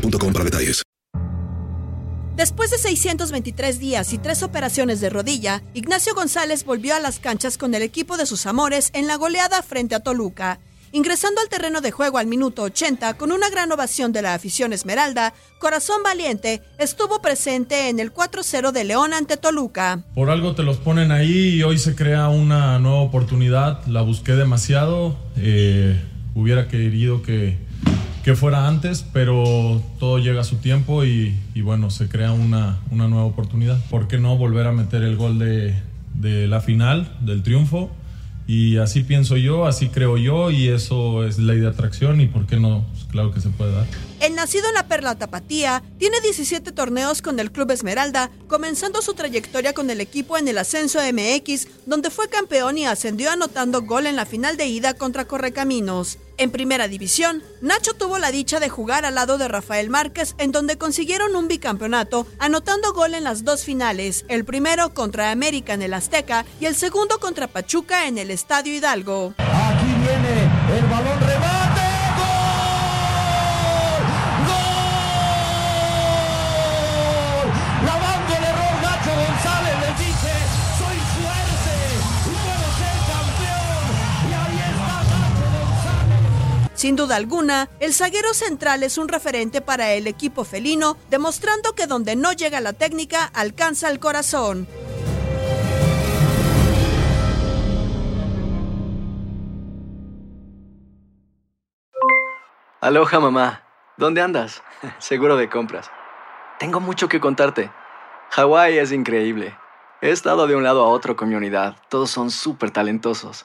boostmobile.com para detalles. Después de 623 días y tres operaciones de rodilla, Ignacio González volvió a las canchas con el equipo de sus amores en la goleada frente a Toluca. Ingresando al terreno de juego al minuto 80 con una gran ovación de la afición Esmeralda, Corazón Valiente estuvo presente en el 4-0 de León ante Toluca. Por algo te los ponen ahí y hoy se crea una nueva oportunidad. La busqué demasiado. eh, hubiera querido que, que fuera antes, pero todo llega a su tiempo y, bueno, se crea una, una nueva oportunidad. ¿Por qué no volver a meter el gol de, de la final, del triunfo? Y así pienso yo, así creo yo y eso es ley de atracción y por qué no, Pues claro que se puede dar. El nacido en la Perla Tapatía tiene 17 torneos con el Club Esmeralda, comenzando su trayectoria con el equipo en el Ascenso MX, donde fue campeón y ascendió anotando gol en la final de ida contra Correcaminos. En primera división, Nacho tuvo la dicha de jugar al lado de Rafael Márquez, en donde consiguieron un bicampeonato, anotando gol en las dos finales, el primero contra América en el Azteca y el segundo contra Pachuca en el Estadio Hidalgo. Aquí viene el balón Sin duda alguna, el zaguero central es un referente para el equipo felino, demostrando que donde no llega la técnica, alcanza el corazón. Aloha mamá. ¿Dónde andas? Seguro de compras. Tengo mucho que contarte. Hawái es increíble. He estado de un lado a otro con mi unidad. Todos son súper talentosos.